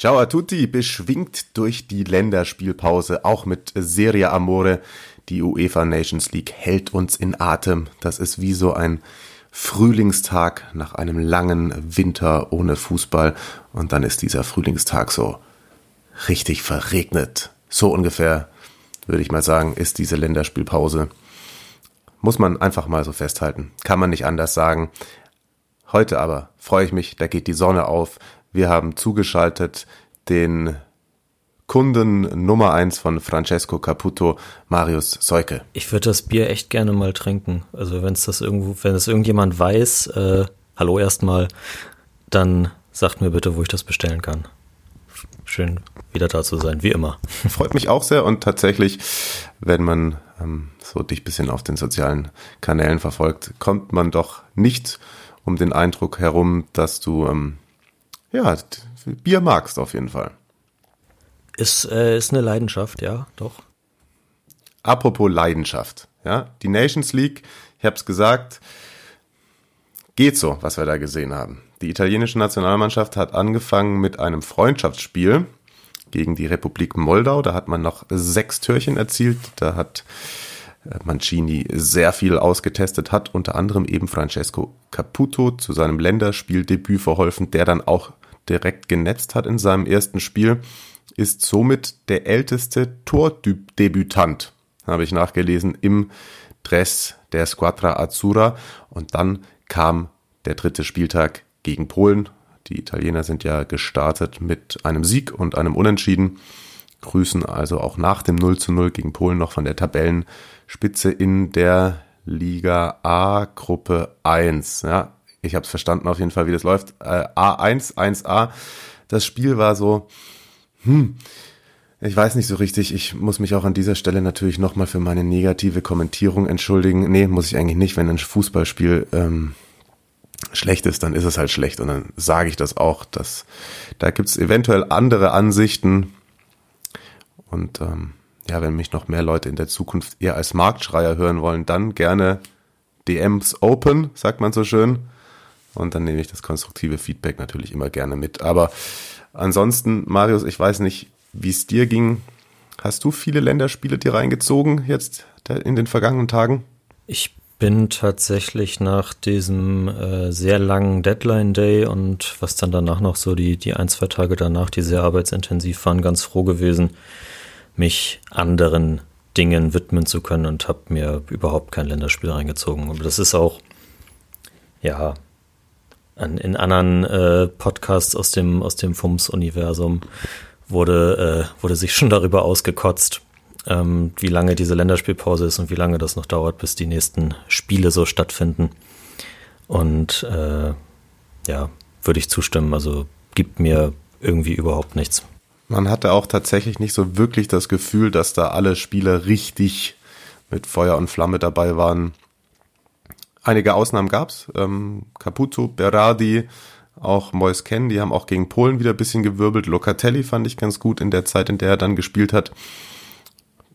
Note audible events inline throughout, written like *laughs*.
Ciao a tutti, beschwingt durch die Länderspielpause, auch mit Serie Amore. Die UEFA Nations League hält uns in Atem. Das ist wie so ein Frühlingstag nach einem langen Winter ohne Fußball. Und dann ist dieser Frühlingstag so richtig verregnet. So ungefähr, würde ich mal sagen, ist diese Länderspielpause. Muss man einfach mal so festhalten. Kann man nicht anders sagen. Heute aber freue ich mich, da geht die Sonne auf. Wir haben zugeschaltet den Kunden Nummer eins von Francesco Caputo, Marius Seuke. Ich würde das Bier echt gerne mal trinken. Also wenn es das irgendwo, wenn es irgendjemand weiß, äh, hallo erstmal, dann sagt mir bitte, wo ich das bestellen kann. Schön wieder da zu sein, wie immer. *laughs* Freut mich auch sehr und tatsächlich, wenn man ähm, so dich bisschen auf den sozialen Kanälen verfolgt, kommt man doch nicht um den Eindruck herum, dass du ähm, ja Bier magst auf jeden Fall. Ist, äh, ist eine Leidenschaft, ja, doch. Apropos Leidenschaft, ja, die Nations League, ich habe es gesagt, geht so, was wir da gesehen haben. Die italienische Nationalmannschaft hat angefangen mit einem Freundschaftsspiel gegen die Republik Moldau. Da hat man noch sechs Türchen erzielt. Da hat äh, Mancini sehr viel ausgetestet, hat unter anderem eben Francesco Caputo zu seinem Länderspieldebüt verholfen, der dann auch direkt genetzt hat in seinem ersten Spiel ist somit der älteste Tordebütant, habe ich nachgelesen, im Dress der Squadra Azzurra. Und dann kam der dritte Spieltag gegen Polen. Die Italiener sind ja gestartet mit einem Sieg und einem Unentschieden, grüßen also auch nach dem 0 zu 0 gegen Polen noch von der Tabellenspitze in der Liga A Gruppe 1. Ja, ich habe es verstanden auf jeden Fall, wie das läuft. Äh, A1, 1A. Das Spiel war so, hm, ich weiß nicht so richtig. Ich muss mich auch an dieser Stelle natürlich nochmal für meine negative Kommentierung entschuldigen. Nee, muss ich eigentlich nicht. Wenn ein Fußballspiel ähm, schlecht ist, dann ist es halt schlecht. Und dann sage ich das auch. Dass, da gibt's eventuell andere Ansichten. Und ähm, ja, wenn mich noch mehr Leute in der Zukunft eher als Marktschreier hören wollen, dann gerne DMs open, sagt man so schön. Und dann nehme ich das konstruktive Feedback natürlich immer gerne mit. Aber Ansonsten, Marius, ich weiß nicht, wie es dir ging. Hast du viele Länderspiele dir reingezogen jetzt in den vergangenen Tagen? Ich bin tatsächlich nach diesem äh, sehr langen Deadline Day und was dann danach noch so die, die ein, zwei Tage danach, die sehr arbeitsintensiv waren, ganz froh gewesen, mich anderen Dingen widmen zu können und habe mir überhaupt kein Länderspiel reingezogen. Aber das ist auch, ja, an, in anderen äh, Podcasts aus dem, aus dem FUMS-Universum wurde, äh, wurde sich *laughs* schon darüber ausgekotzt, ähm, wie lange diese Länderspielpause ist und wie lange das noch dauert, bis die nächsten Spiele so stattfinden. Und äh, ja, würde ich zustimmen. Also gibt mir irgendwie überhaupt nichts. Man hatte auch tatsächlich nicht so wirklich das Gefühl, dass da alle Spieler richtig mit Feuer und Flamme dabei waren. Einige Ausnahmen gab's. Ähm, Caputo, Berardi, auch Mois Ken, die haben auch gegen Polen wieder ein bisschen gewirbelt. Locatelli fand ich ganz gut in der Zeit, in der er dann gespielt hat.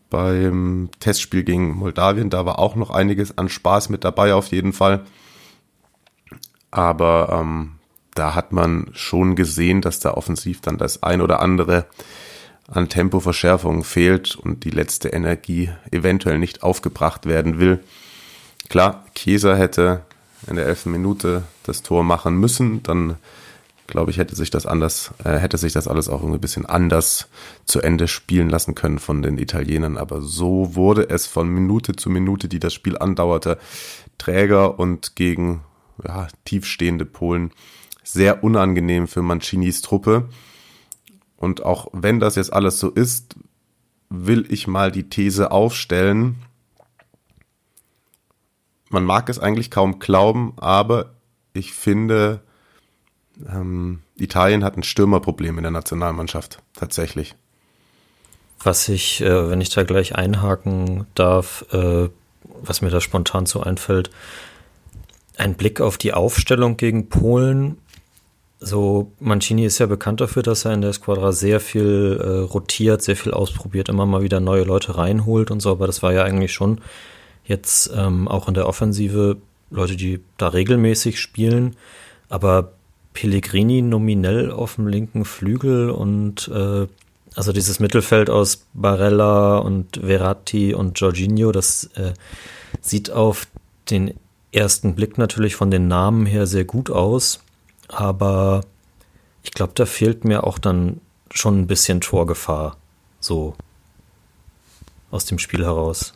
Beim Testspiel gegen Moldawien, da war auch noch einiges an Spaß mit dabei auf jeden Fall. Aber ähm, da hat man schon gesehen, dass da offensiv dann das ein oder andere an Tempoverschärfung fehlt und die letzte Energie eventuell nicht aufgebracht werden will. Klar, Kieser hätte in der elften Minute das Tor machen müssen, dann glaube ich, hätte sich das anders, äh, hätte sich das alles auch ein bisschen anders zu Ende spielen lassen können von den Italienern. Aber so wurde es von Minute zu Minute, die das Spiel andauerte, träger und gegen ja, tiefstehende Polen sehr unangenehm für Mancinis Truppe. Und auch wenn das jetzt alles so ist, will ich mal die These aufstellen, man mag es eigentlich kaum glauben, aber ich finde, ähm, Italien hat ein Stürmerproblem in der Nationalmannschaft, tatsächlich. Was ich, äh, wenn ich da gleich einhaken darf, äh, was mir da spontan so einfällt, ein Blick auf die Aufstellung gegen Polen. So, Mancini ist ja bekannt dafür, dass er in der Squadra sehr viel äh, rotiert, sehr viel ausprobiert, immer mal wieder neue Leute reinholt und so, aber das war ja eigentlich schon jetzt ähm, auch in der Offensive Leute, die da regelmäßig spielen, aber Pellegrini nominell auf dem linken Flügel und äh, also dieses Mittelfeld aus Barella und Verratti und Jorginho, das äh, sieht auf den ersten Blick natürlich von den Namen her sehr gut aus, aber ich glaube, da fehlt mir auch dann schon ein bisschen Torgefahr, so aus dem Spiel heraus.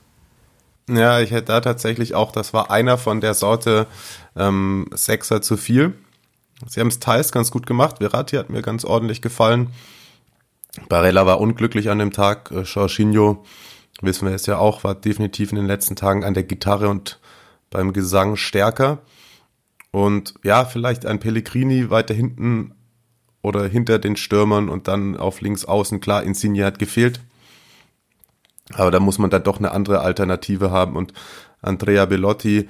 Ja, ich hätte da tatsächlich auch, das war einer von der Sorte ähm, Sechser zu viel. Sie haben es teils ganz gut gemacht. Verratti hat mir ganz ordentlich gefallen. Barella war unglücklich an dem Tag. Äh, Jorginho, wissen wir es ja auch, war definitiv in den letzten Tagen an der Gitarre und beim Gesang stärker. Und ja, vielleicht ein Pellegrini weiter hinten oder hinter den Stürmern und dann auf links außen. Klar, Insigne hat gefehlt. Aber da muss man dann doch eine andere Alternative haben. Und Andrea Bellotti,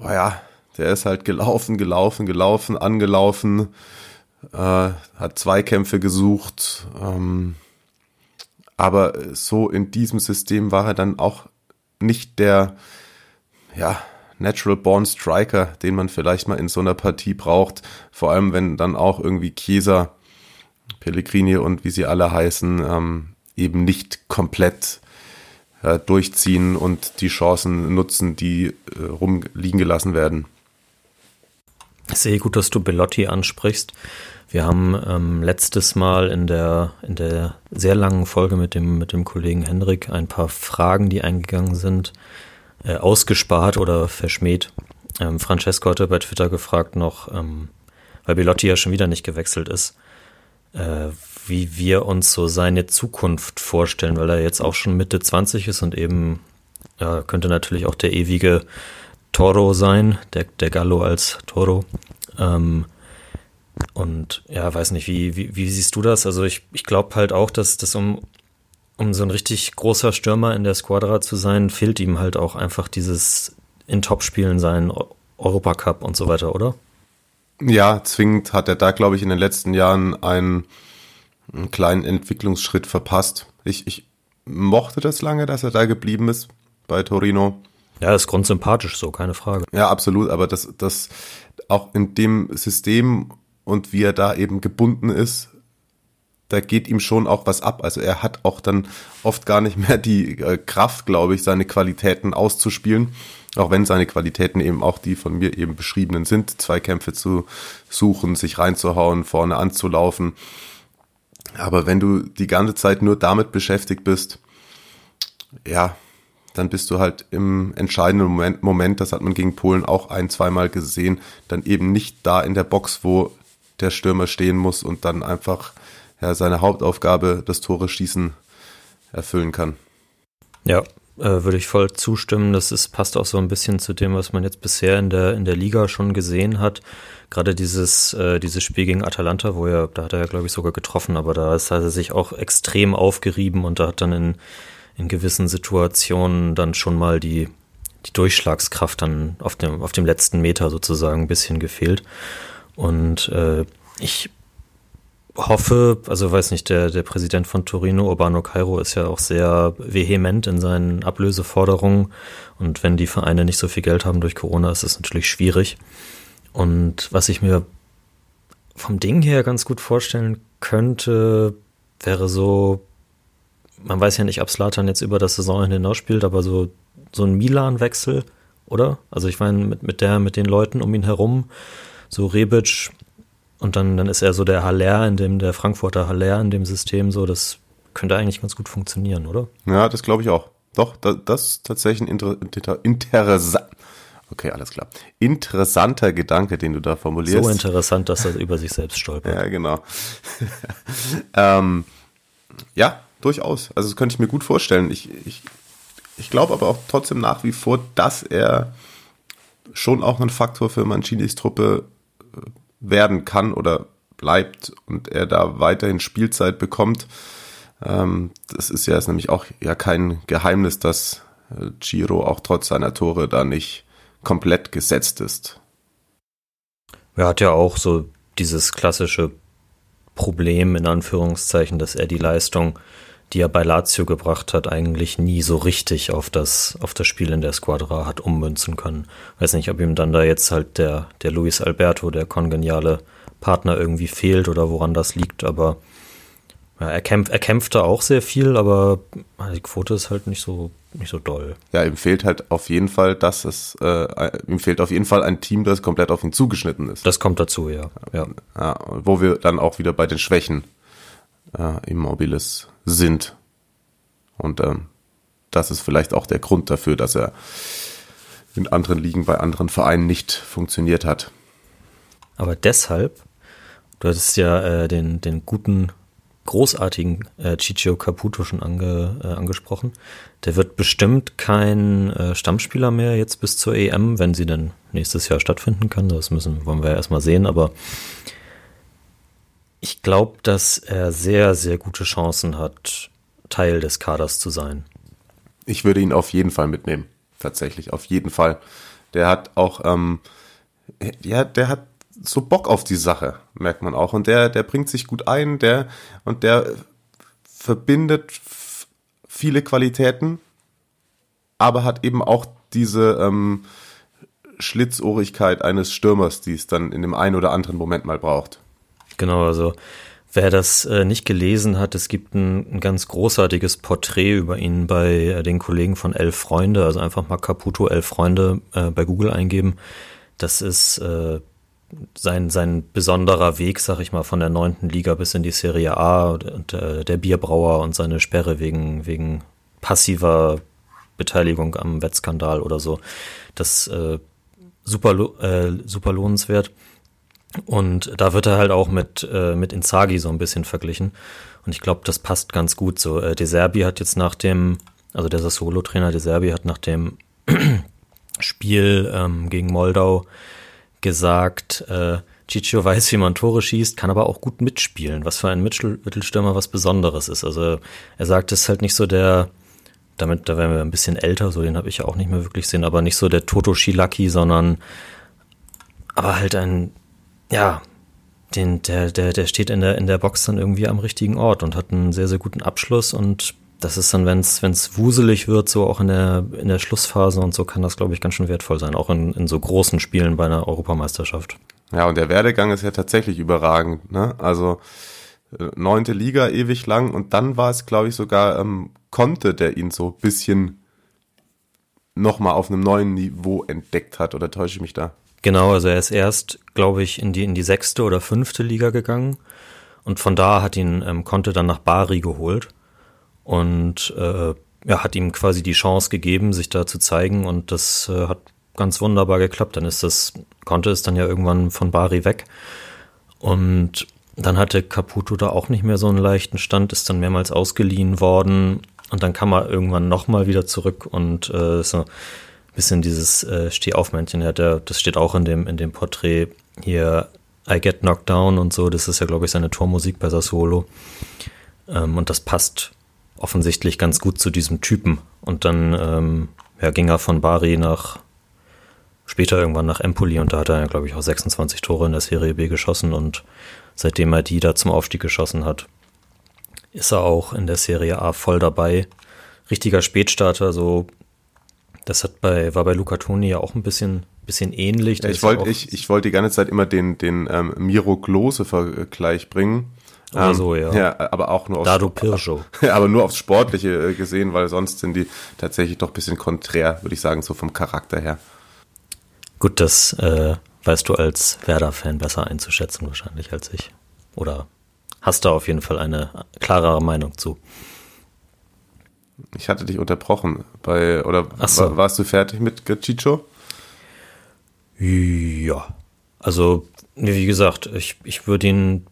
oh ja, der ist halt gelaufen, gelaufen, gelaufen, angelaufen äh, hat Zweikämpfe gesucht. Ähm, aber so in diesem System war er dann auch nicht der, ja, Natural Born Striker, den man vielleicht mal in so einer Partie braucht. Vor allem, wenn dann auch irgendwie Chiesa, Pellegrini und wie sie alle heißen, ähm, eben nicht komplett äh, durchziehen und die Chancen nutzen, die äh, rumliegen gelassen werden. Sehe gut, dass du Bellotti ansprichst. Wir haben ähm, letztes Mal in der, in der sehr langen Folge mit dem, mit dem Kollegen Henrik ein paar Fragen, die eingegangen sind, äh, ausgespart oder verschmäht. Ähm, Francesco hatte bei Twitter gefragt noch, ähm, weil Bellotti ja schon wieder nicht gewechselt ist, äh, wie wir uns so seine Zukunft vorstellen, weil er jetzt auch schon Mitte 20 ist und eben ja, könnte natürlich auch der ewige Toro sein, der, der Gallo als Toro. Ähm, und ja, weiß nicht, wie, wie, wie siehst du das? Also ich, ich glaube halt auch, dass das um, um so ein richtig großer Stürmer in der Squadra zu sein, fehlt ihm halt auch einfach dieses in Topspielen sein, Europacup und so weiter, oder? Ja, zwingend hat er da, glaube ich, in den letzten Jahren einen, einen kleinen Entwicklungsschritt verpasst. Ich, ich mochte das lange, dass er da geblieben ist bei Torino. Ja, ist grundsympathisch so, keine Frage. Ja, absolut, aber das, das auch in dem System und wie er da eben gebunden ist, da geht ihm schon auch was ab. Also er hat auch dann oft gar nicht mehr die äh, Kraft, glaube ich, seine Qualitäten auszuspielen. Auch wenn seine Qualitäten eben auch die von mir eben beschriebenen sind, Zweikämpfe zu suchen, sich reinzuhauen, vorne anzulaufen. Aber wenn du die ganze Zeit nur damit beschäftigt bist, ja, dann bist du halt im entscheidenden Moment, Moment, das hat man gegen Polen auch ein, zweimal gesehen, dann eben nicht da in der Box, wo der Stürmer stehen muss und dann einfach ja, seine Hauptaufgabe, das Tore schießen, erfüllen kann. Ja, äh, würde ich voll zustimmen. Das ist, passt auch so ein bisschen zu dem, was man jetzt bisher in der, in der Liga schon gesehen hat. Gerade dieses, äh, dieses Spiel gegen Atalanta, wo er, da hat er ja, glaube ich, sogar getroffen, aber da ist, er sich auch extrem aufgerieben und da hat dann in, in gewissen Situationen dann schon mal die, die Durchschlagskraft dann auf dem, auf dem letzten Meter sozusagen ein bisschen gefehlt. Und äh, ich hoffe, also weiß nicht, der, der Präsident von Torino, Urbano Cairo, ist ja auch sehr vehement in seinen Ablöseforderungen. Und wenn die Vereine nicht so viel Geld haben durch Corona, ist es natürlich schwierig. Und was ich mir vom Ding her ganz gut vorstellen könnte, wäre so, man weiß ja nicht, ob Slatan jetzt über das Saisonende hinaus spielt, aber so, so ein Milan-Wechsel, oder? Also ich meine, mit, mit der, mit den Leuten um ihn herum, so Rebic und dann, dann ist er so der Haller in dem, der Frankfurter Haller in dem System so, das könnte eigentlich ganz gut funktionieren, oder? Ja, das glaube ich auch. Doch, das, das ist tatsächlich ein inter, inter, interessant. Okay, alles klar. Interessanter Gedanke, den du da formulierst. So interessant, dass er über sich selbst stolpert. Ja, genau. *laughs* ähm, ja, durchaus. Also das könnte ich mir gut vorstellen. Ich, ich, ich glaube aber auch trotzdem nach wie vor, dass er schon auch ein Faktor für Mancinis Truppe werden kann oder bleibt und er da weiterhin Spielzeit bekommt. Ähm, das ist ja ist nämlich auch ja kein Geheimnis, dass äh, Giro auch trotz seiner Tore da nicht komplett gesetzt ist. Er hat ja auch so dieses klassische Problem in Anführungszeichen, dass er die Leistung, die er bei Lazio gebracht hat, eigentlich nie so richtig auf das, auf das Spiel in der Squadra hat ummünzen können. Weiß nicht, ob ihm dann da jetzt halt der, der Luis Alberto, der kongeniale Partner irgendwie fehlt oder woran das liegt, aber ja, er, kämpf, er kämpfte auch sehr viel, aber die Quote ist halt nicht so, nicht so doll. Ja, ihm fehlt halt auf jeden Fall, dass es, äh, ihm fehlt auf jeden Fall ein Team, das komplett auf ihn zugeschnitten ist. Das kommt dazu, ja. ja. ja wo wir dann auch wieder bei den Schwächen äh, Immobiles sind. Und ähm, das ist vielleicht auch der Grund dafür, dass er in anderen Ligen bei anderen Vereinen nicht funktioniert hat. Aber deshalb, du hattest ja äh, den, den guten großartigen äh, Ciccio Caputo schon ange, äh, angesprochen. Der wird bestimmt kein äh, Stammspieler mehr jetzt bis zur EM, wenn sie dann nächstes Jahr stattfinden kann. Das müssen, wollen wir ja erstmal sehen, aber ich glaube, dass er sehr, sehr gute Chancen hat, Teil des Kaders zu sein. Ich würde ihn auf jeden Fall mitnehmen. Tatsächlich, auf jeden Fall. Der hat auch, ähm, ja, der hat so Bock auf die Sache, merkt man auch. Und der, der bringt sich gut ein, der, und der verbindet viele Qualitäten, aber hat eben auch diese ähm, Schlitzohrigkeit eines Stürmers, die es dann in dem einen oder anderen Moment mal braucht. Genau, also wer das äh, nicht gelesen hat, es gibt ein, ein, ganz großartiges Porträt über ihn bei äh, den Kollegen von Elf Freunde, also einfach mal Caputo Elf Freunde äh, bei Google eingeben. Das ist äh, sein, sein besonderer Weg, sag ich mal, von der neunten Liga bis in die Serie A und äh, der Bierbrauer und seine Sperre wegen, wegen passiver Beteiligung am Wettskandal oder so. Das äh, super, äh, super lohnenswert. Und da wird er halt auch mit, äh, mit Inzaghi so ein bisschen verglichen. Und ich glaube, das passt ganz gut so. Äh, De Serbi hat jetzt nach dem, also der Sassuolo-Trainer De Serbi hat nach dem *clears throat* Spiel ähm, gegen Moldau gesagt, äh, Ciccio weiß, wie man Tore schießt, kann aber auch gut mitspielen, was für einen Mittelstürmer was Besonderes ist. Also er sagt, es ist halt nicht so der, damit, da wären wir ein bisschen älter, so den habe ich ja auch nicht mehr wirklich sehen, aber nicht so der Toto Shilaki, sondern aber halt ein, ja, den, der, der, der steht in der, in der Box dann irgendwie am richtigen Ort und hat einen sehr, sehr guten Abschluss und das ist dann, wenn es wuselig wird, so auch in der, in der Schlussphase und so kann das, glaube ich, ganz schön wertvoll sein, auch in, in so großen Spielen bei einer Europameisterschaft. Ja, und der Werdegang ist ja tatsächlich überragend, ne? Also äh, neunte Liga ewig lang und dann war es, glaube ich, sogar ähm, Conte, der ihn so bisschen nochmal auf einem neuen Niveau entdeckt hat, oder täusche ich mich da? Genau, also er ist erst, glaube ich, in die, in die sechste oder fünfte Liga gegangen. Und von da hat ihn ähm, Conte dann nach Bari geholt. Und äh, ja, hat ihm quasi die Chance gegeben, sich da zu zeigen. Und das äh, hat ganz wunderbar geklappt. Dann ist das, konnte es dann ja irgendwann von Bari weg. Und dann hatte Caputo da auch nicht mehr so einen leichten Stand, ist dann mehrmals ausgeliehen worden. Und dann kam er irgendwann nochmal wieder zurück und äh, so ein bisschen dieses äh, Stehaufmännchen, ja, der, das steht auch in dem, in dem Porträt hier I Get Knocked Down und so, das ist ja, glaube ich, seine Tormusik bei Sassuolo. Ähm, und das passt offensichtlich ganz gut zu diesem Typen. Und dann ähm, ja, ging er von Bari nach später irgendwann nach Empoli und da hat er, ja, glaube ich, auch 26 Tore in der Serie B geschossen und seitdem er die da zum Aufstieg geschossen hat, ist er auch in der Serie A voll dabei. Richtiger Spätstarter, so das hat bei, war bei Luca Toni ja auch ein bisschen, bisschen ähnlich. Ja, ich wollte ich, ich wollte die ganze Zeit immer den, den ähm, Miro Klose-Vergleich bringen. Oder ähm, so, ja. Ja, aber auch nur aufs, Dado Pirscho. *laughs* aber nur aufs Sportliche äh, gesehen, weil sonst sind die tatsächlich doch ein bisschen konträr, würde ich sagen, so vom Charakter her. Gut, das äh, weißt du als Werder-Fan besser einzuschätzen wahrscheinlich als ich. Oder hast du auf jeden Fall eine klarere Meinung zu? Ich hatte dich unterbrochen bei oder so. warst du fertig mit Chicho? Ja. Also, wie gesagt, ich, ich würde ihn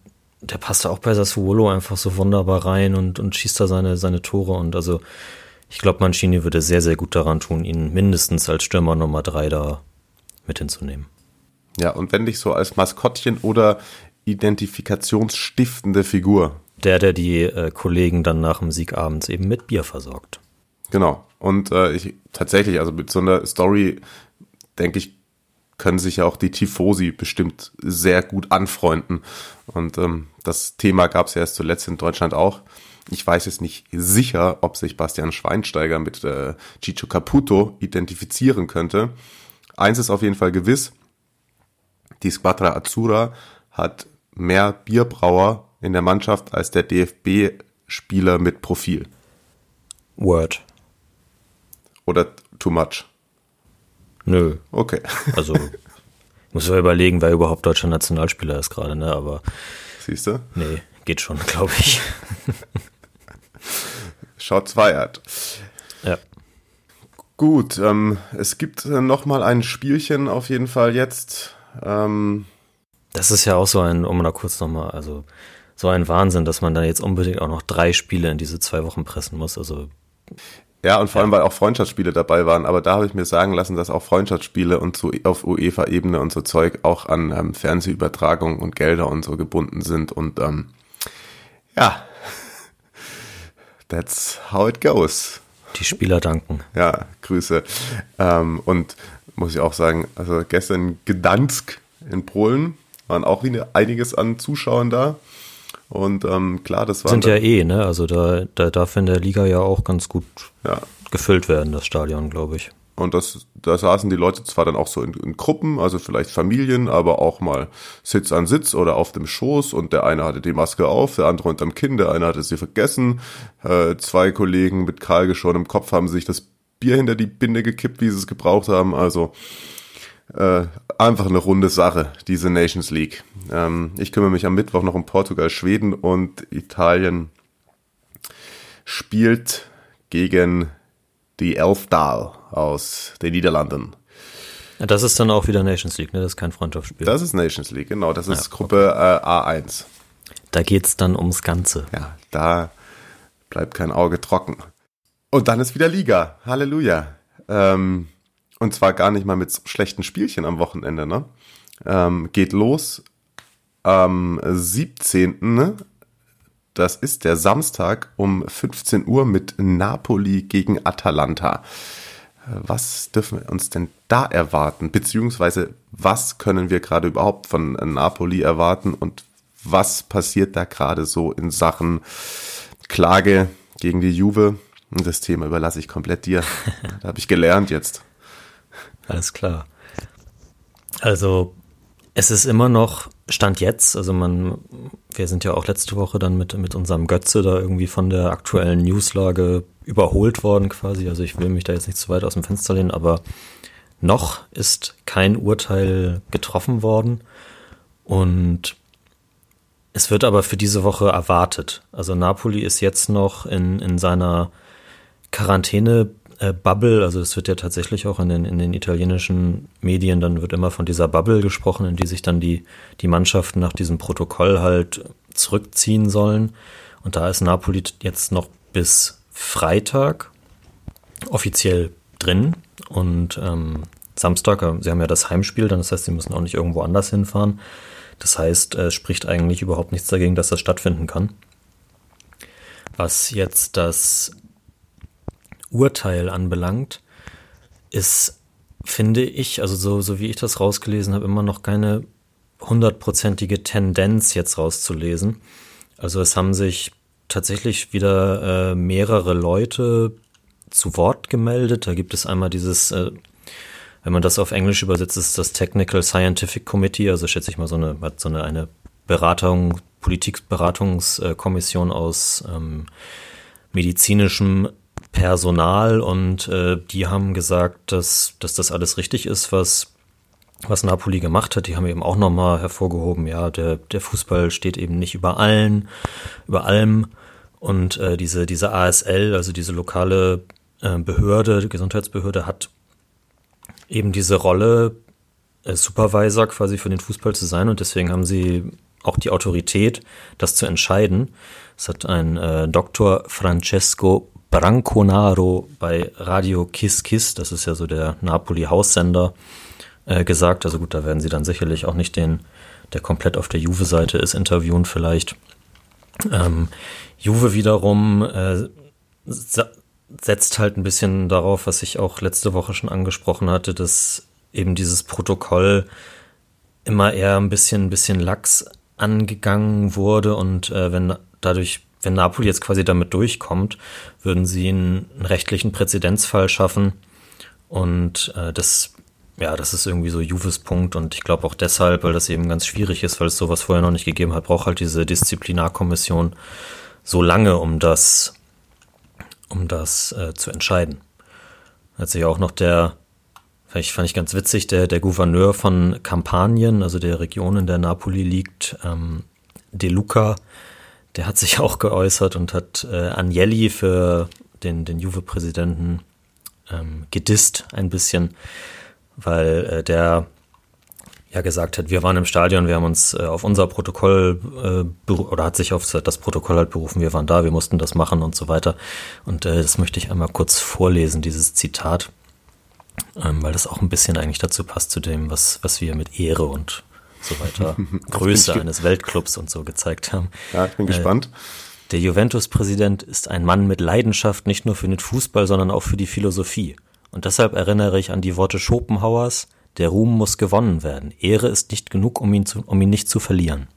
der passt auch bei Sassuolo einfach so wunderbar rein und, und schießt da seine, seine Tore. Und also ich glaube, Mancini würde sehr, sehr gut daran tun, ihn mindestens als Stürmer Nummer drei da mit hinzunehmen. Ja, und wenn dich so als Maskottchen oder identifikationsstiftende Figur. Der, der die äh, Kollegen dann nach dem Sieg abends eben mit Bier versorgt. Genau. Und äh, ich tatsächlich, also mit so einer Story, denke ich, können sich ja auch die Tifosi bestimmt sehr gut anfreunden. Und ähm, das Thema gab es ja erst zuletzt in Deutschland auch. Ich weiß jetzt nicht sicher, ob sich Bastian Schweinsteiger mit äh, Chicho Caputo identifizieren könnte. Eins ist auf jeden Fall gewiss. Die Squadra Azzurra hat mehr Bierbrauer in der Mannschaft als der DFB-Spieler mit Profil. Word. Oder too much? Nö. Okay. *laughs* Also, muss ja überlegen, wer überhaupt deutscher Nationalspieler ist gerade, ne? Aber. Siehst du? Nee, geht schon, *laughs* glaube ich. Schaut zweiert. Ja. Gut, ähm, es gibt äh, noch mal ein Spielchen auf jeden Fall jetzt. Ähm, das ist ja auch so ein, um da kurz nochmal, also so ein Wahnsinn, dass man da jetzt unbedingt auch noch drei Spiele in diese zwei Wochen pressen muss. Also ja, und vor allem, weil auch Freundschaftsspiele dabei waren. Aber da habe ich mir sagen lassen, dass auch Freundschaftsspiele und so auf UEFA-Ebene und so Zeug auch an ähm, Fernsehübertragungen und Gelder und so gebunden sind. Und ähm, ja, *laughs* that's how it goes. Die Spieler danken. Ja, Grüße. Ähm, und muss ich auch sagen, also gestern Gdansk in Polen waren auch einiges an Zuschauern da. Und ähm, klar, das war. Sind ja eh, ne? Also da, da darf in der Liga ja auch ganz gut ja. gefüllt werden, das Stadion, glaube ich. Und das, da saßen die Leute zwar dann auch so in, in, Gruppen, also vielleicht Familien, aber auch mal Sitz an Sitz oder auf dem Schoß und der eine hatte die Maske auf, der andere unterm Kinn, der eine hatte sie vergessen. Äh, zwei Kollegen mit kahlgeschorenem Kopf haben sich das Bier hinter die Binde gekippt, wie sie es gebraucht haben. Also äh, einfach eine runde Sache, diese Nations League. Ähm, ich kümmere mich am Mittwoch noch um Portugal, Schweden und Italien spielt gegen die Elfdal aus den Niederlanden. Das ist dann auch wieder Nations League, ne? Das ist kein Freundschaftsspiel. Das ist Nations League, genau. Das ist ja, Gruppe okay. äh, A1. Da geht's dann ums Ganze. Ja, da bleibt kein Auge trocken. Und dann ist wieder Liga. Halleluja. Ähm, und zwar gar nicht mal mit schlechten Spielchen am Wochenende, ne? Ähm, geht los am 17. Ne? Das ist der Samstag um 15 Uhr mit Napoli gegen Atalanta. Was dürfen wir uns denn da erwarten? Beziehungsweise was können wir gerade überhaupt von Napoli erwarten und was passiert da gerade so in Sachen Klage gegen die Juve? Das Thema überlasse ich komplett dir. *laughs* Da habe ich gelernt jetzt. Alles klar. Also es ist immer noch Stand jetzt, also man, wir sind ja auch letzte Woche dann mit, mit unserem Götze da irgendwie von der aktuellen Newslage überholt worden quasi. Also ich will mich da jetzt nicht zu weit aus dem Fenster lehnen, aber noch ist kein Urteil getroffen worden und es wird aber für diese Woche erwartet. Also Napoli ist jetzt noch in, in seiner Quarantäne äh, Bubble, also es wird ja tatsächlich auch in den, in den italienischen Medien, dann wird immer von dieser Bubble gesprochen, in die sich dann die, die Mannschaften nach diesem Protokoll halt zurückziehen sollen. Und da ist Napoli jetzt noch bis Freitag offiziell drin und ähm, Samstag, äh, sie haben ja das Heimspiel, dann das heißt, sie müssen auch nicht irgendwo anders hinfahren. Das heißt, es spricht eigentlich überhaupt nichts dagegen, dass das stattfinden kann. Was jetzt das Urteil anbelangt, ist, finde ich, also so, so wie ich das rausgelesen habe, immer noch keine hundertprozentige Tendenz jetzt rauszulesen. Also es haben sich tatsächlich wieder äh, mehrere Leute zu Wort gemeldet. Da gibt es einmal dieses, äh, wenn man das auf Englisch übersetzt, ist das Technical Scientific Committee, also schätze ich mal so eine, so eine, eine Beratung, Politikberatungskommission aus ähm, medizinischem Personal und äh, die haben gesagt, dass, dass das alles richtig ist, was, was Napoli gemacht hat. Die haben eben auch nochmal hervorgehoben, ja, der, der Fußball steht eben nicht über allen, über allem. Und äh, diese, diese ASL, also diese lokale äh, Behörde, Gesundheitsbehörde, hat eben diese Rolle, äh, Supervisor quasi für den Fußball zu sein. Und deswegen haben sie auch die Autorität, das zu entscheiden. Es hat ein äh, Dr. Francesco Branconaro bei Radio Kiss Kiss, das ist ja so der Napoli-Haussender, äh, gesagt. Also gut, da werden sie dann sicherlich auch nicht den der komplett auf der Juve-Seite ist, interviewen vielleicht. Ähm, Juve wiederum äh, setzt halt ein bisschen darauf, was ich auch letzte Woche schon angesprochen hatte, dass eben dieses Protokoll immer eher ein bisschen, ein bisschen lax angegangen wurde und äh, wenn dadurch, wenn Napoli jetzt quasi damit durchkommt, würden sie einen, rechtlichen Präzedenzfall schaffen und äh, das ja, das ist irgendwie so Juves Punkt und ich glaube auch deshalb, weil das eben ganz schwierig ist, weil es sowas vorher noch nicht gegeben hat, braucht halt diese Disziplinarkommission so lange, um das, um das äh, zu entscheiden. Hat sich auch noch der, vielleicht fand ich ganz witzig, der, der Gouverneur von Kampanien, also der Region, in der Napoli liegt, ähm, De Luca, der hat sich *laughs* auch geäußert und hat äh, Agnelli für den, den Juve-Präsidenten ähm, gedisst ein bisschen weil äh, der ja gesagt hat, wir waren im Stadion, wir haben uns äh, auf unser Protokoll äh, oder hat sich auf das Protokoll halt berufen, wir waren da, wir mussten das machen und so weiter. Und äh, das möchte ich einmal kurz vorlesen, dieses Zitat, ähm, weil das auch ein bisschen eigentlich dazu passt zu dem, was, was wir mit Ehre und so weiter, *laughs* Größe eines Weltclubs und so gezeigt haben. Ja, ich bin äh, gespannt. Der Juventus-Präsident ist ein Mann mit Leidenschaft nicht nur für den Fußball, sondern auch für die Philosophie. Und deshalb erinnere ich an die Worte Schopenhauers, der Ruhm muss gewonnen werden. Ehre ist nicht genug, um ihn, zu, um ihn nicht zu verlieren.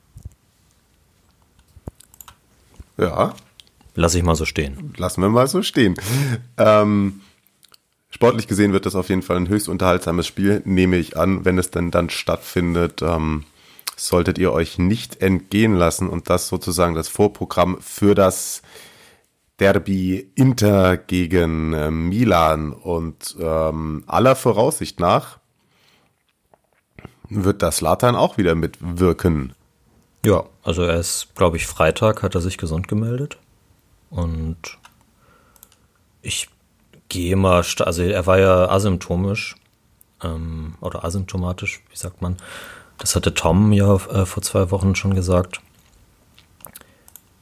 Ja. Lass ich mal so stehen. Lassen wir mal so stehen. Ähm, sportlich gesehen wird das auf jeden Fall ein höchst unterhaltsames Spiel, nehme ich an, wenn es denn dann stattfindet. Ähm, solltet ihr euch nicht entgehen lassen und das sozusagen das Vorprogramm für das Derby Inter gegen äh, Milan und ähm, aller Voraussicht nach wird das Latan auch wieder mitwirken. Ja, also er ist, glaube ich, Freitag hat er sich gesund gemeldet und ich gehe mal, also er war ja asymptomisch ähm, oder asymptomatisch, wie sagt man. Das hatte Tom ja äh, vor zwei Wochen schon gesagt.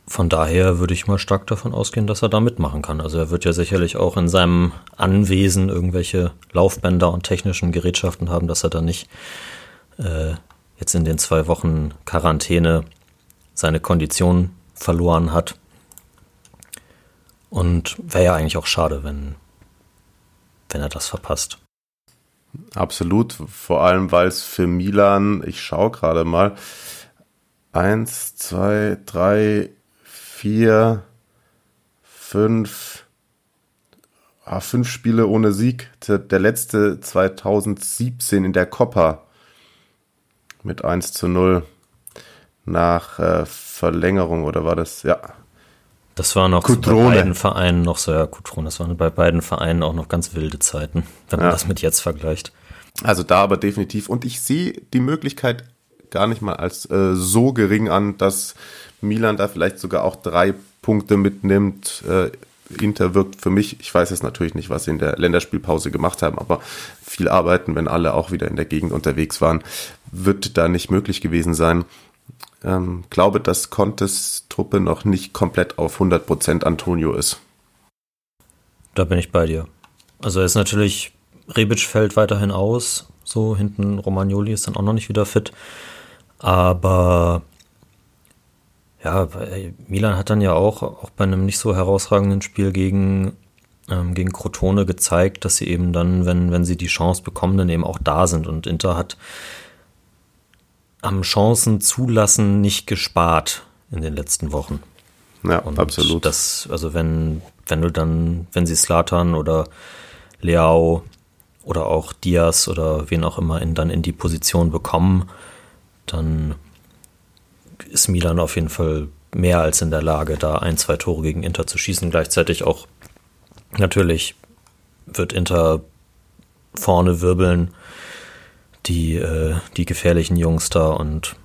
Von daher würde ich mal stark davon ausgehen, dass er da mitmachen kann. Also er wird ja sicherlich auch in seinem Anwesen irgendwelche Laufbänder und technischen Gerätschaften haben, dass er da nicht äh, jetzt in den zwei Wochen Quarantäne seine Kondition verloren hat. Und wäre ja eigentlich auch schade, wenn, wenn er das verpasst. Absolut, vor allem weil es für Milan, ich schaue gerade mal, eins, zwei, drei, vier, fünf, ah, fünf Spiele ohne Sieg. Der letzte 2017 in der Copa mit 1 zu 0 nach äh, Verlängerung oder war das, ja. Das war noch so bei beiden Vereinen noch so, ja, Kutrone, das waren bei beiden Vereinen auch noch ganz wilde Zeiten, wenn man ja. das mit jetzt vergleicht. Also da aber definitiv. Und ich sehe die Möglichkeit gar nicht mal als äh, so gering an, dass Milan da vielleicht sogar auch drei Punkte mitnimmt. Äh, Inter wirkt für mich, ich weiß jetzt natürlich nicht, was sie in der Länderspielpause gemacht haben, aber viel arbeiten, wenn alle auch wieder in der Gegend unterwegs waren, wird da nicht möglich gewesen sein. Ähm, glaube, dass Contes Truppe noch nicht komplett auf 100% Antonio ist. Da bin ich bei dir. Also er ist natürlich, Rebic fällt weiterhin aus, so hinten Romagnoli ist dann auch noch nicht wieder fit, aber ja, Milan hat dann ja auch, auch bei einem nicht so herausragenden Spiel gegen, ähm, gegen Crotone gezeigt, dass sie eben dann, wenn, wenn sie die Chance bekommen, dann eben auch da sind. Und Inter hat am Chancen zulassen nicht gespart in den letzten Wochen. Ja, und absolut. Das, also wenn, wenn du dann, wenn sie Slatan oder Leao oder auch Diaz oder wen auch immer in, dann in die Position bekommen, dann ist Milan auf jeden Fall mehr als in der Lage, da ein, zwei Tore gegen Inter zu schießen. Gleichzeitig auch natürlich wird Inter vorne wirbeln, die, äh, die gefährlichen Jungs da und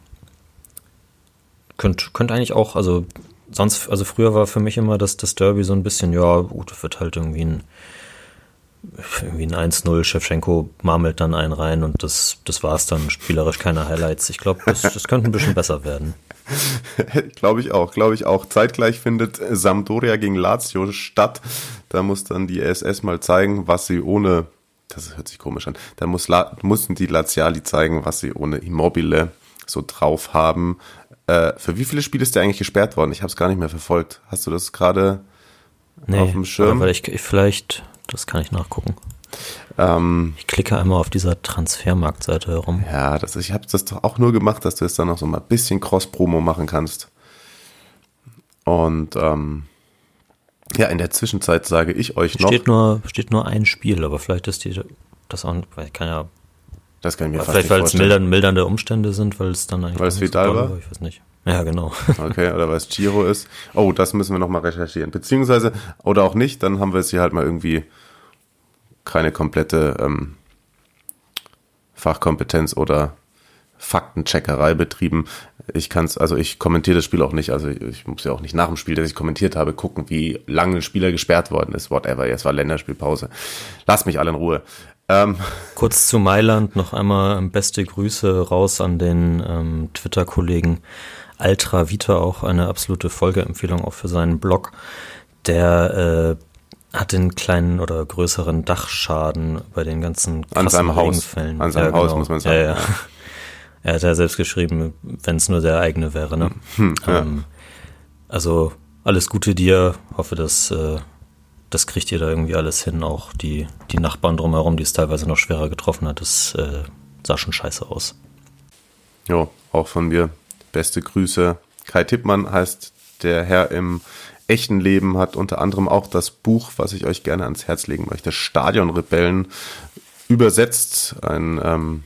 könnte könnt eigentlich auch, also sonst, also früher war für mich immer das, das Derby so ein bisschen, ja, gut, wird halt irgendwie ein irgendwie ein 1-0, Shevchenko marmelt dann einen rein und das, das war es dann, spielerisch keine Highlights. Ich glaube, das, das könnte ein bisschen besser werden. *laughs* glaube ich auch, glaube ich auch. Zeitgleich findet Sampdoria gegen Lazio statt. Da muss dann die SS mal zeigen, was sie ohne, das hört sich komisch an, da muss, mussten die Laziali zeigen, was sie ohne Immobile so drauf haben. Äh, für wie viele Spiele ist der eigentlich gesperrt worden? Ich habe es gar nicht mehr verfolgt. Hast du das gerade Nee, auf dem Schirm? aber ich, ich, vielleicht, das kann ich nachgucken. Ähm, Ich klicke einmal auf dieser Transfermarktseite herum. ja, das, ich habe das doch auch nur gemacht, dass du jetzt dann noch so mal ein bisschen Cross-Promo machen kannst. Und ähm, ja, in der Zwischenzeit sage ich euch noch, Steht nur, steht nur ein Spiel, aber vielleicht ist die, das auch, weil ich kann ja, das kann ich mir fast vielleicht weil es mildern, mildernde Umstände sind, weil es dann eigentlich. Weil es Vidal war? war, Ich weiß nicht. Ja, genau. *laughs* Okay, oder weil es Giro ist. Oh, das müssen wir nochmal recherchieren. Beziehungsweise, oder auch nicht, dann haben wir es hier halt mal irgendwie keine komplette ähm, Fachkompetenz oder Faktencheckerei betrieben. Ich kann es, also ich kommentiere das Spiel auch nicht, also ich muss ja auch nicht nach dem Spiel, das ich kommentiert habe, gucken, wie lange ein Spieler gesperrt worden ist, whatever, jetzt war Länderspielpause. Lass mich alle in Ruhe. Ähm, *laughs* Kurz zu Mailand noch einmal ähm, beste Grüße raus an den ähm, Twitter-Kollegen Altra Vita, auch eine absolute Folgeempfehlung auch für seinen Blog. Der äh, hat den kleinen oder größeren Dachschaden bei den ganzen An krassen seinem Haus. An seinem Haus, muss man sagen, Ja, ja. *laughs* ja. Er hat ja selbst geschrieben, wenn es nur der eigene wäre. Ne? Hm, ja. ähm, also alles Gute dir. Hoffe, dass äh, das kriegt ihr da irgendwie alles hin. Auch die, die Nachbarn drumherum, die es teilweise noch schwerer getroffen hat, das äh, sah schon scheiße aus. Jo, auch von mir beste Grüße. Kai Tippmann heißt der Herr im echten Leben, hat unter anderem auch das Buch, was ich euch gerne ans Herz legen möchte, Stadionrebellen, übersetzt. Ein, ähm,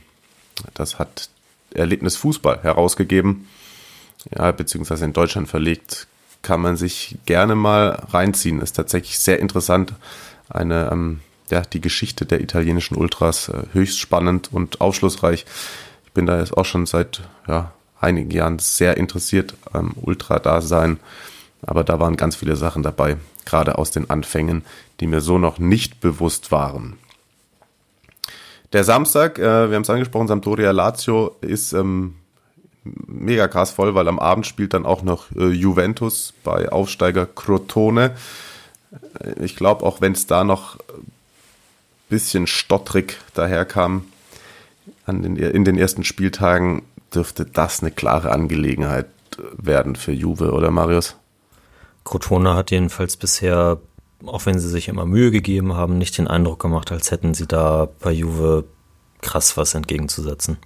das hat Erlebnis Fußball herausgegeben, ja, beziehungsweise in Deutschland verlegt. Kann man sich gerne mal reinziehen. Ist tatsächlich sehr interessant. Eine, ähm, ja, die Geschichte der italienischen Ultras äh, höchst spannend und aufschlussreich. Ich bin da jetzt auch schon seit ja, einigen Jahren sehr interessiert am Ultra-Dasein. Aber da waren ganz viele Sachen dabei, gerade aus den Anfängen, die mir so noch nicht bewusst waren. Der Samstag, äh, wir haben es angesprochen, Sampdoria Lazio ist ähm, mega krass voll, weil am Abend spielt dann auch noch äh, Juventus bei Aufsteiger Crotone. Äh, Ich glaube, auch wenn es da noch ein bisschen stottrig daherkam an den, in den ersten Spieltagen, dürfte das eine klare Angelegenheit werden für Juve, oder Marius? Crotone hat jedenfalls bisher, auch wenn sie sich immer Mühe gegeben haben, nicht den Eindruck gemacht, als hätten sie da bei Juve krass was entgegenzusetzen.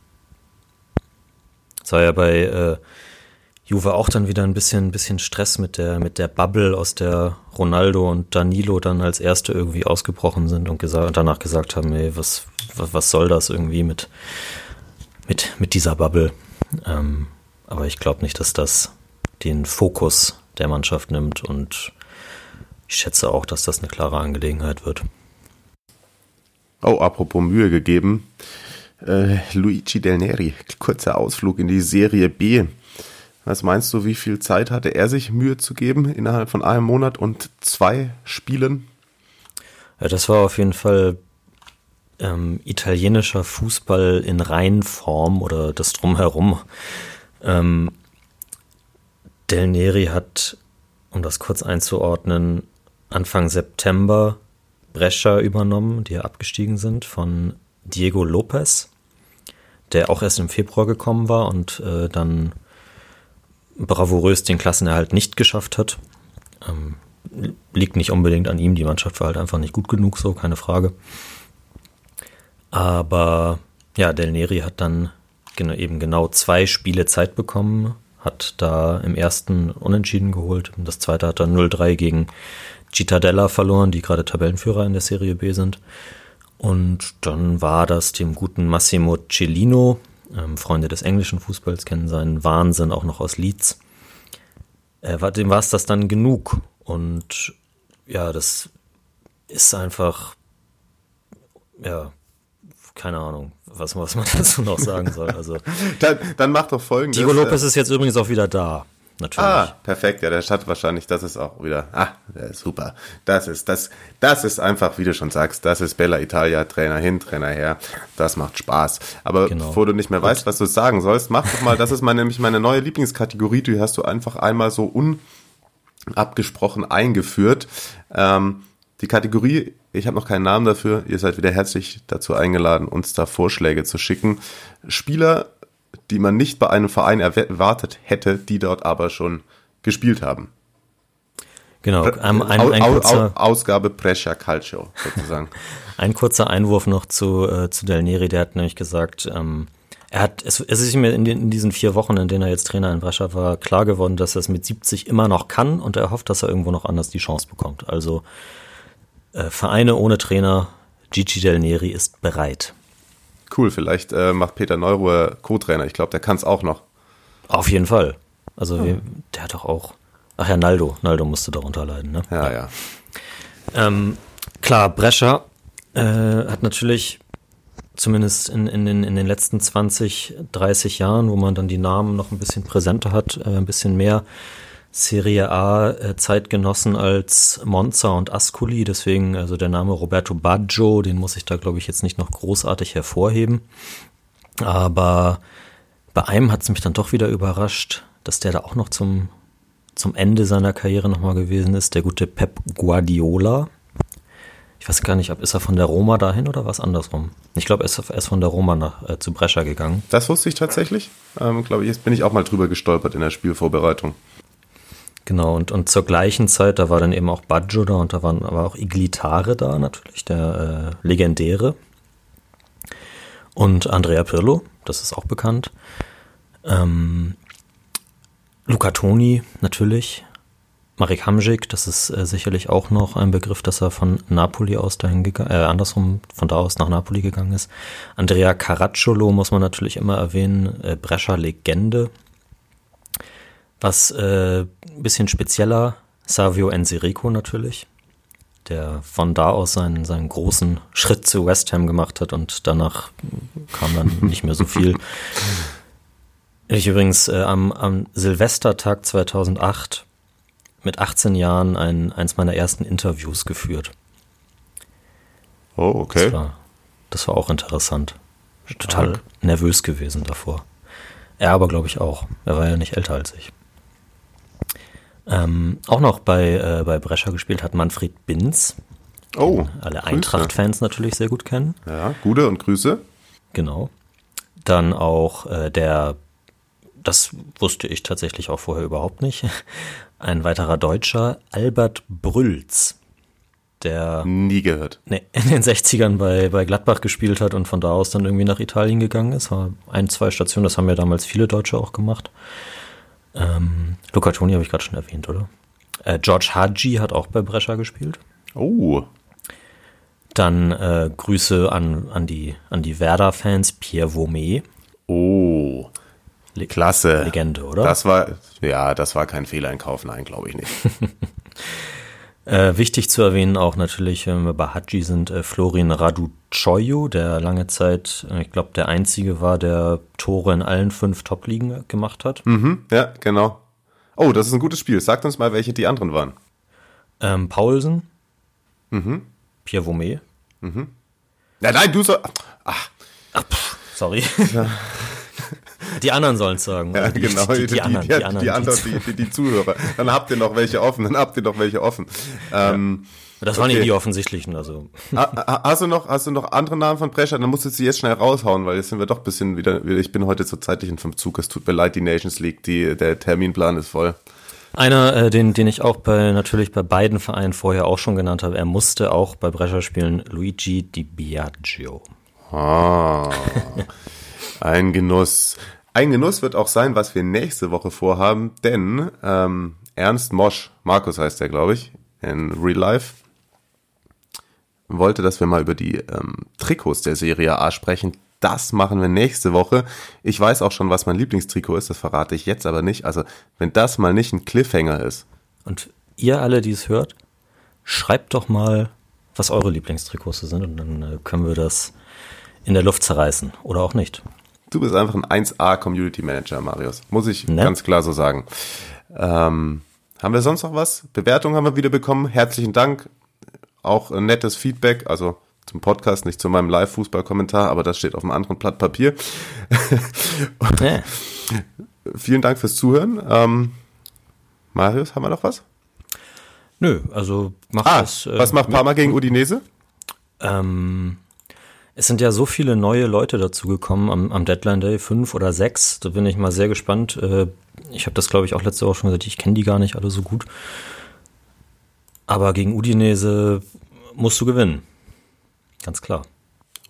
Es war ja bei äh, Juve auch dann wieder ein bisschen, bisschen Stress mit der, mit der Bubble, aus der Ronaldo und Danilo dann als Erste irgendwie ausgebrochen sind und gesagt, danach gesagt haben, ey, was, was, was soll das irgendwie mit, mit, mit dieser Bubble? Ähm, aber ich glaube nicht, dass das den Fokus der Mannschaft nimmt und ich schätze auch, dass das eine klare Angelegenheit wird. Oh, apropos Mühe gegeben. Äh, Luigi Del Neri, kurzer Ausflug in die Serie B. Was meinst du, wie viel Zeit hatte er sich Mühe zu geben innerhalb von einem Monat und zwei Spielen? Ja, das war auf jeden Fall ähm, italienischer Fußball in Reinform oder das drumherum. Ähm, Del Neri hat, um das kurz einzuordnen, Anfang September Brescia übernommen, die ja abgestiegen sind, von Diego Lopez, der auch erst im Februar gekommen war und äh, dann bravourös den Klassenerhalt nicht geschafft hat. Ähm, liegt nicht unbedingt an ihm, die Mannschaft war halt einfach nicht gut genug, so keine Frage. Aber ja, Del Neri hat dann genau, eben genau zwei Spiele Zeit bekommen, hat da im ersten Unentschieden geholt, das zweite hat dann 0-3 gegen Cittadella verloren, die gerade Tabellenführer in der Serie B sind. Und dann war das dem guten Massimo Cellino, ähm, Freunde des englischen Fußballs kennen seinen Wahnsinn auch noch aus Leeds. Äh, war, dem war es das dann genug. Und ja, das ist einfach, ja, keine Ahnung, was, was man *laughs* dazu noch sagen soll. Also, Dann, dann mach doch folgendes. Diego Lopez ist jetzt übrigens auch wieder da. Natürlich. Ah, perfekt. Ja, der hat wahrscheinlich, das ist auch wieder, ah, super. Das ist, das, das ist einfach, wie du schon sagst, das ist Bella Italia, Trainer hin, Trainer her. Das macht Spaß. Aber Genau. bevor du nicht mehr weißt, was du sagen sollst, mach doch mal, das ist meine, nämlich meine neue Lieblingskategorie, die hast du einfach einmal so unabgesprochen eingeführt. Ähm, die Kategorie, ich habe noch keinen Namen dafür, ihr seid wieder herzlich dazu eingeladen, uns da Vorschläge zu schicken. Spieler die man nicht bei einem Verein erwartet hätte, die dort aber schon gespielt haben. Genau, ein, ein, ein Au- kurzer, Au- Ausgabe Brescia Calcio sozusagen. *laughs* ein kurzer Einwurf noch zu, äh, zu Del Neri, der hat nämlich gesagt, ähm, er hat, es, es ist mir in, den, in diesen vier Wochen, in denen er jetzt Trainer in Brescia war, klar geworden, dass er es mit 70 immer noch kann und er hofft, dass er irgendwo noch anders die Chance bekommt. Also äh, Vereine ohne Trainer, Gigi Del Neri ist bereit. Cool, vielleicht äh, macht Peter Neuruhr Co-Trainer. Ich glaube, der kann es auch noch. Auf jeden Fall. Also wir, der hat doch auch. Ach ja, Naldo. Naldo musste darunter leiden, ne? Ja, ja. Ähm, klar, Brescia äh, hat natürlich zumindest in, in, den, in den letzten 20, 30 Jahren, wo man dann die Namen noch ein bisschen präsenter hat, äh, ein bisschen mehr Serie A äh, Zeitgenossen als Monza und Ascoli. Deswegen, also der Name Roberto Baggio, den muss ich da, glaube ich, jetzt nicht noch großartig hervorheben. Aber bei einem hat es mich dann doch wieder überrascht, dass der da auch noch zum, zum Ende seiner Karriere nochmal gewesen ist, der gute Pep Guardiola. Ich weiß gar nicht, ob ist er von der Roma dahin oder was andersrum. Ich glaube, er ist, von der Roma nach, äh, zu Brescia gegangen. Das wusste ich tatsächlich. Ähm, glaube ich, jetzt bin ich auch mal drüber gestolpert in der Spielvorbereitung. Genau, und, und zur gleichen Zeit, da war dann eben auch Baggio da und da waren aber auch Iglitare da natürlich, der äh, legendäre. Und Andrea Pirlo, das ist auch bekannt. Ähm, Luca Toni natürlich. Marek Hamsik, das ist äh, sicherlich auch noch ein Begriff, dass er von Napoli aus dahin gegangen, äh, andersrum von da aus nach Napoli gegangen ist. Andrea Caracciolo muss man natürlich immer erwähnen, äh, Brescia Legende. Was äh, ein bisschen spezieller, Savio Ensirico natürlich, der von da aus seinen, seinen großen Schritt zu West Ham gemacht hat und danach kam dann *laughs* nicht mehr so viel. Ich übrigens äh, am, am Silvestertag 2008 mit 18 Jahren ein, eins meiner ersten Interviews geführt. Oh, Das okay. war, das war auch interessant. Total nervös gewesen davor. Er aber, glaube ich, auch. Er war ja nicht älter als ich. Ähm, auch noch bei, äh, bei Brescia gespielt hat Manfred Binz. Oh, Alle. Eintracht-Fans natürlich sehr gut kennen. Ja, Gude und Grüße. Genau. Dann auch äh, der, das wusste ich tatsächlich auch vorher überhaupt nicht, *laughs* ein weiterer Deutscher, Albert Brülz, der Nie gehört. nee, in den 60ern bei, bei Gladbach gespielt hat und von da aus dann irgendwie nach Italien gegangen ist. War ein, zwei Stationen, das haben ja damals viele Deutsche auch gemacht. Ähm, Luca Toni habe ich gerade schon erwähnt, oder? Äh, George Hadji hat auch bei Brescia gespielt. Oh, Dann äh, Grüße an, an die, an die Werder-Fans, Pierre Vaumet. oh. Le Klasse. Legende, oder? Das war, ja, das war kein Fehleinkauf, nein, glaube ich nicht. *laughs* Äh, wichtig zu erwähnen auch natürlich, wenn wir bei Hadji sind, äh, Florin Raducoyo, der lange Zeit, äh, ich glaube, der einzige war, der Tore in allen fünf Top-Ligen gemacht hat. mhm, ja, genau. Oh, das ist ein gutes Spiel. Sagt uns mal, welche die anderen waren. Ähm, Paulsen, Pierre Vaumet, Ja, nein, du soll. Ach, sorry. *laughs* die anderen sollen es sagen. ja? Die- genau, die, die, anderen, die, anderen, die, die anderen, die, die, die Zuhörer. Dann habt ihr noch welche offen, dann habt ihr noch welche offen. Ähm, Das waren okay. die offensichtlichen, also ha- ha- hast, du noch, hast du noch andere Namen von Brescia? Dann musst du sie jetzt schnell raushauen, weil jetzt sind wir doch ein bisschen wieder, ich bin heute zur zeitlichen vom Zug. Es tut mir leid, die Nations League, die, der Terminplan ist voll. Einer, äh, den, den ich auch bei natürlich bei beiden Vereinen vorher auch schon genannt habe, er musste auch bei Brescia spielen, Luigi Di Biagio. Ah, ein Genuss. Ein Genuss wird auch sein, was wir nächste Woche vorhaben, denn ähm, Ernst Mosch, Markus heißt er, glaube ich, in Real Life, wollte, dass wir mal über die ähm, Trikots der Serie A sprechen. Das machen wir nächste Woche. Ich weiß auch schon, was mein Lieblingstrikot ist, das verrate ich jetzt aber nicht. Also, wenn das mal nicht ein Cliffhanger ist. Und ihr alle, die es hört, schreibt doch mal, was eure Lieblingstrikots sind und dann äh, können wir das in der Luft zerreißen oder auch nicht. Du bist einfach ein 1A Community Manager, Marius. Muss ich Ne? ganz klar so sagen. Ähm, haben wir sonst noch was? Bewertung haben wir wieder bekommen. Herzlichen Dank. Auch ein nettes Feedback. Also zum Podcast, nicht zu meinem Live-Fußball-Kommentar, aber das steht auf einem anderen Blatt Papier. *laughs* Ja. Vielen Dank fürs Zuhören. Ähm, Marius, haben wir noch was? Nö, also macht Ah, das. äh, was macht Parma gegen Udinese? Ähm, Es sind ja so viele neue Leute dazugekommen am, am Deadline Day, fünf oder sechs. Da bin ich mal sehr gespannt. Äh, ich habe das, glaube ich, auch letzte Woche schon gesagt, ich kenne die gar nicht alle so gut. Aber gegen Udinese musst du gewinnen. Ganz klar.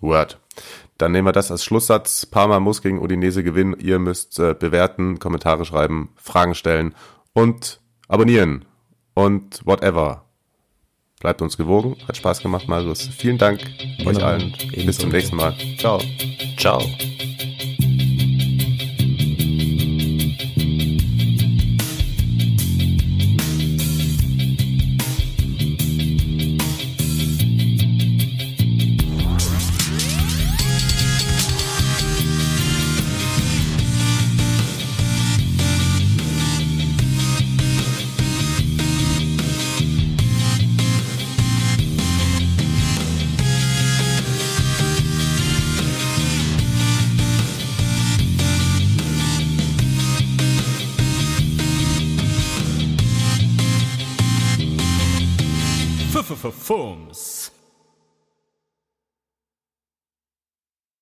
Word. Dann nehmen wir das als Schlusssatz. Parma muss gegen Udinese gewinnen. Ihr müsst äh, bewerten, Kommentare schreiben, Fragen stellen und abonnieren und whatever. Bleibt uns gewogen. Hat Spaß gemacht, Marius. Vielen Dank Immer euch allen. Bis zum nächsten Mal. Ciao. Ciao.